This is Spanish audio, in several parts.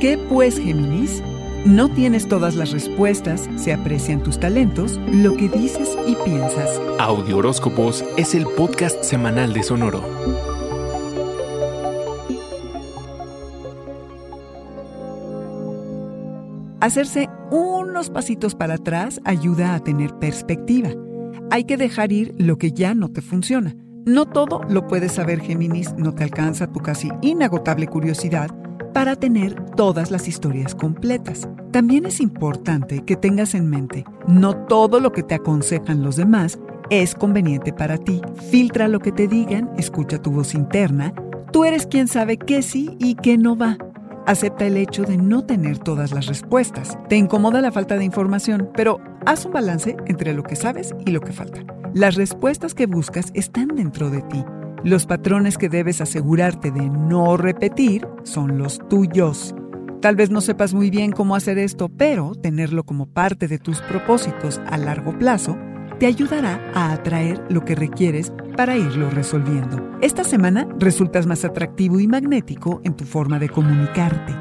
¿Qué pues, Géminis? No tienes todas las respuestas, se aprecian tus talentos, lo que dices y piensas. Audio Horóscopos es el podcast semanal de Sonoro. Hacerse unos pasitos para atrás ayuda a tener perspectiva. Hay que dejar ir lo que ya no te funciona. No todo lo puedes saber, Géminis, no te alcanza tu casi inagotable curiosidad para tener todas las historias completas. También es importante que tengas en mente, no todo lo que te aconsejan los demás es conveniente para ti. Filtra lo que te digan, escucha tu voz interna. Tú eres quien sabe qué sí y qué no va. Acepta el hecho de no tener todas las respuestas. Te incomoda la falta de información, pero haz un balance entre lo que sabes y lo que falta. Las respuestas que buscas están dentro de ti los patrones que debes asegurarte de no repetir son los tuyos. Tal vez no sepas muy bien cómo hacer esto, pero tenerlo como parte de tus propósitos a largo plazo te ayudará a atraer lo que requieres para irlo resolviendo. Esta semana resultas más atractivo y magnético en tu forma de comunicarte.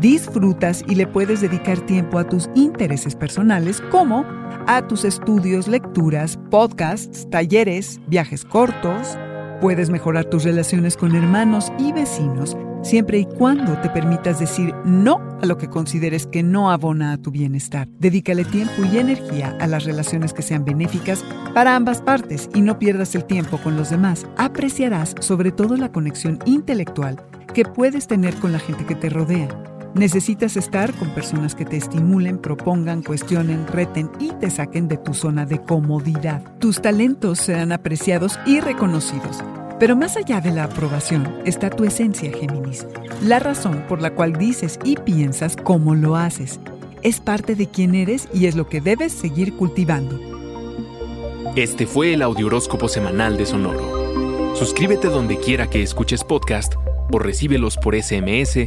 Disfrutas y le puedes dedicar tiempo a tus intereses personales como a tus estudios, lecturas, podcasts, talleres, viajes cortos, Puedes mejorar tus relaciones con hermanos y vecinos siempre y cuando te permitas decir no a lo que consideres que no abona a tu bienestar. Dedícale tiempo y energía a las relaciones que sean benéficas para ambas partes y no pierdas el tiempo con los demás. Apreciarás sobre todo la conexión intelectual que puedes tener con la gente que te rodea. Necesitas estar con personas que te estimulen, propongan, cuestionen, reten y te saquen de tu zona de comodidad. Tus talentos serán apreciados y reconocidos. Pero más allá de la aprobación está tu esencia, Géminis. La razón por la cual dices y piensas cómo lo haces. Es parte de quién eres y es lo que debes seguir cultivando. Este fue el Audioróscopo Semanal de Sonoro. Suscríbete donde quiera que escuches podcast o recíbelos por SMS